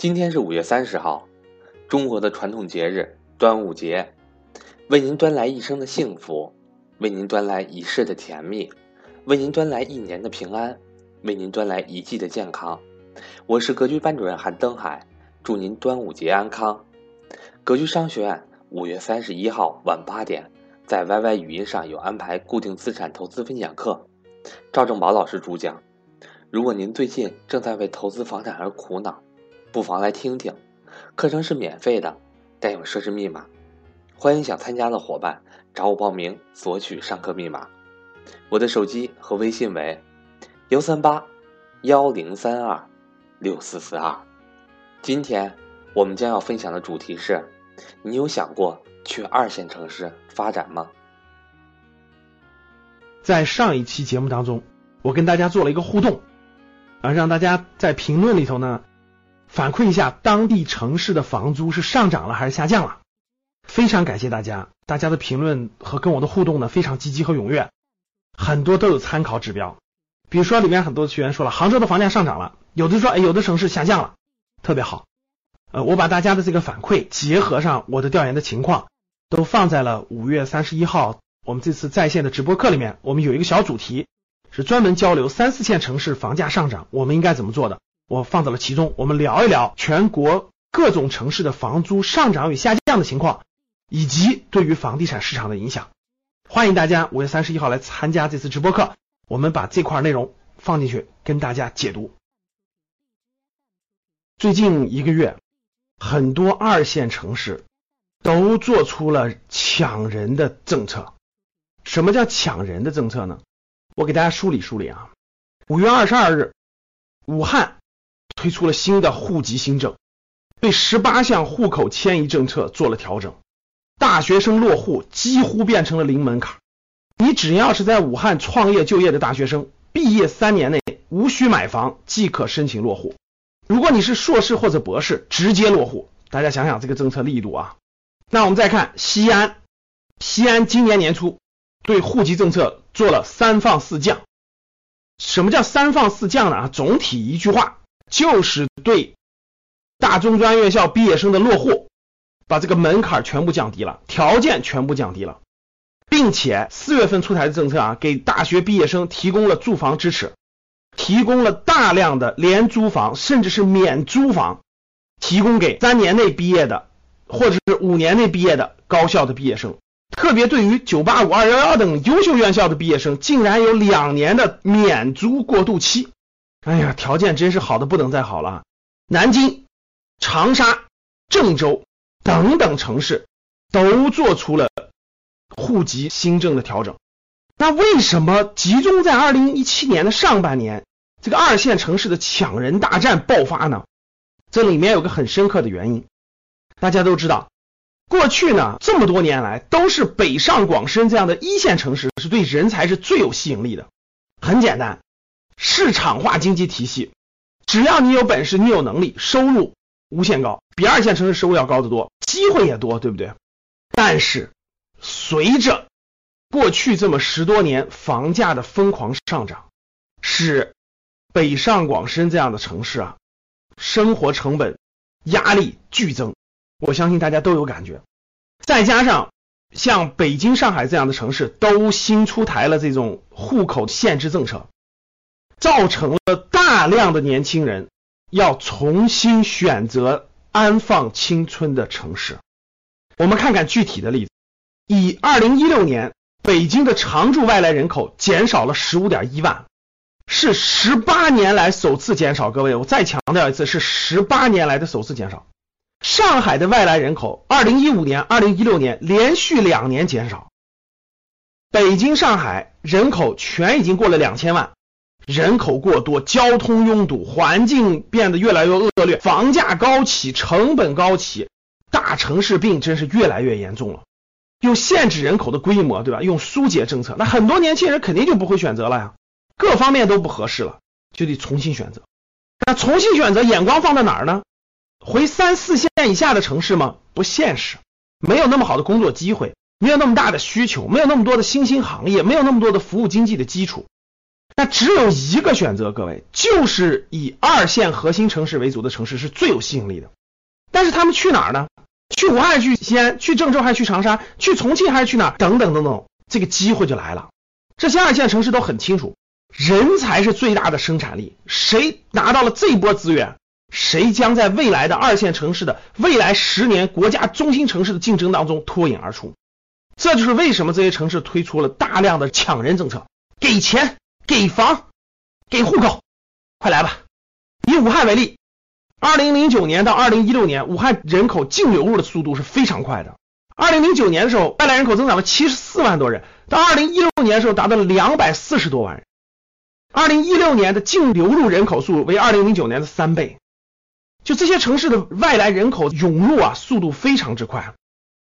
今天是五月三十号，中国的传统节日端午节，为您端来一生的幸福，为您端来一世的甜蜜，为您端来一年的平安，为您端来一季的健康。我是格局班主任韩登海，祝您端午节安康。格局商学院五月三十一号晚八点，在 YY 语音上有安排固定资产投资分享课，赵正宝老师主讲。如果您最近正在为投资房产而苦恼，不妨来听听。课程是免费的，带有设置密码。欢迎想参加的伙伴找我报名索取上课密码。我的手机和微信为幺三八幺零三二六四四二。今天我们将要分享的主题是：你有想过去二线城市发展吗？在上一期节目当中，我跟大家做了一个互动。啊，让大家在评论里头呢反馈一下当地城市的房租是上涨了还是下降了。非常感谢大家，大家的评论和跟我的互动呢非常积极和踊跃，很多都有参考指标。比如说里面很多学员说了，杭州的房价上涨了，有的说哎有的城市下降了，特别好。呃，我把大家的这个反馈结合上我的调研的情况，都放在了五月三十一号我们这次在线的直播课里面，我们有一个小主题。是专门交流三四线城市房价上涨，我们应该怎么做的？我放在了其中，我们聊一聊全国各种城市的房租上涨与下降的情况，以及对于房地产市场的影响。欢迎大家五月三十一号来参加这次直播课，我们把这块内容放进去跟大家解读。最近一个月，很多二线城市都做出了抢人的政策。什么叫抢人的政策呢？我给大家梳理梳理啊，五月二十二日，武汉推出了新的户籍新政，对十八项户口迁移政策做了调整，大学生落户几乎变成了零门槛，你只要是在武汉创业就业的大学生，毕业三年内无需买房即可申请落户，如果你是硕士或者博士，直接落户。大家想想这个政策力度啊，那我们再看西安，西安今年年初。对户籍政策做了三放四降，什么叫三放四降呢？啊，总体一句话就是对大中专院校毕业生的落户，把这个门槛全部降低了，条件全部降低了，并且四月份出台的政策啊，给大学毕业生提供了住房支持，提供了大量的廉租房，甚至是免租房，提供给三年内毕业的或者是五年内毕业的高校的毕业生。特别对于九八五、二幺幺等优秀院校的毕业生，竟然有两年的免租过渡期。哎呀，条件真是好的不能再好了。南京、长沙、郑州等等城市都做出了户籍新政的调整。那为什么集中在二零一七年的上半年，这个二线城市的抢人大战爆发呢？这里面有个很深刻的原因，大家都知道。过去呢，这么多年来都是北上广深这样的一线城市是对人才是最有吸引力的。很简单，市场化经济体系，只要你有本事，你有能力，收入无限高，比二线城市收入要高得多，机会也多，对不对？但是随着过去这么十多年房价的疯狂上涨，使北上广深这样的城市啊，生活成本压力剧增。我相信大家都有感觉，再加上像北京、上海这样的城市都新出台了这种户口限制政策，造成了大量的年轻人要重新选择安放青春的城市。我们看看具体的例子，以二零一六年北京的常住外来人口减少了十五点一万，是十八年来首次减少。各位，我再强调一次，是十八年来的首次减少。上海的外来人口，二零一五年、二零一六年连续两年减少。北京、上海人口全已经过了两千万，人口过多，交通拥堵，环境变得越来越恶劣，房价高起，成本高起，大城市病真是越来越严重了。又限制人口的规模，对吧？用疏解政策，那很多年轻人肯定就不会选择了呀，各方面都不合适了，就得重新选择。那重新选择，眼光放在哪儿呢？回三四线以下的城市吗？不现实，没有那么好的工作机会，没有那么大的需求，没有那么多的新兴行业，没有那么多的服务经济的基础。那只有一个选择，各位，就是以二线核心城市为主的城市是最有吸引力的。但是他们去哪儿呢？去武汉、去西安、去郑州还是去长沙？去重庆还是去哪儿？等等等等，这个机会就来了。这些二线城市都很清楚，人才是最大的生产力。谁拿到了这波资源，谁将在未来的二线城市的未来十年国家中心城市的竞争当中脱颖而出。这就是为什么这些城市推出了大量的抢人政策，给钱。给房，给户口，快来吧！以武汉为例，二零零九年到二零一六年，武汉人口净流入的速度是非常快的。二零零九年的时候，外来人口增长了七十四万多人，到二零一六年的时候达到了两百四十多万人。二零一六年的净流入人口数为二零零九年的三倍，就这些城市的外来人口涌入啊，速度非常之快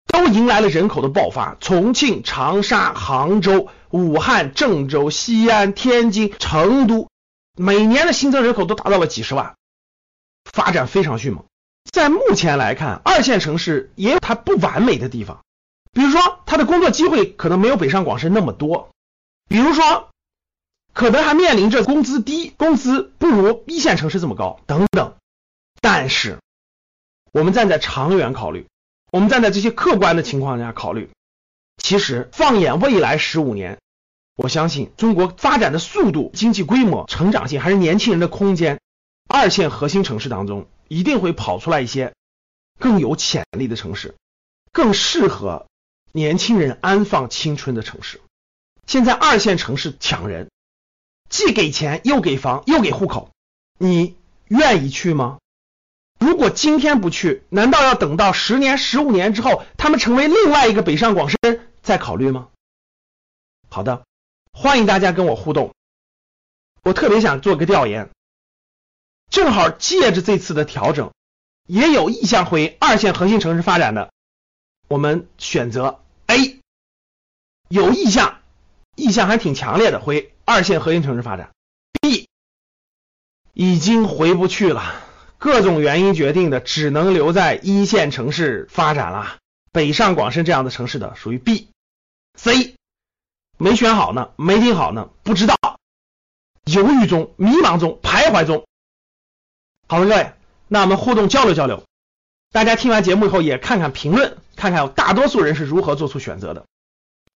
都迎来了人口的爆发，重庆、长沙、杭州、武汉、郑州、西安、天津、成都，每年的新增人口都达到了几十万，发展非常迅猛。在目前来看，二线城市也有它不完美的地方，比如说它的工作机会可能没有北上广深那么多，比如说可能还面临着工资低、工资不如一线城市这么高等等。但是我们站在长远考虑。我们站在这些客观的情况下考虑，其实放眼未来十五年，我相信中国发展的速度、经济规模、成长性还是年轻人的空间，二线核心城市当中一定会跑出来一些更有潜力的城市，更适合年轻人安放青春的城市。现在二线城市抢人，既给钱又给房又给户口，你愿意去吗？如果今天不去，难道要等到十年、十五年之后，他们成为另外一个北上广深再考虑吗？好的，欢迎大家跟我互动。我特别想做个调研，正好借着这次的调整，也有意向回二线核心城市发展的，我们选择 A，有意向，意向还挺强烈的回二线核心城市发展。B，已经回不去了。各种原因决定的，只能留在一线城市发展了。北上广深这样的城市的属于 B、C，没选好呢，没听好呢，不知道，犹豫中、迷茫中、徘徊中。好了，各位，那我们互动交流交流，大家听完节目以后也看看评论，看看大多数人是如何做出选择的。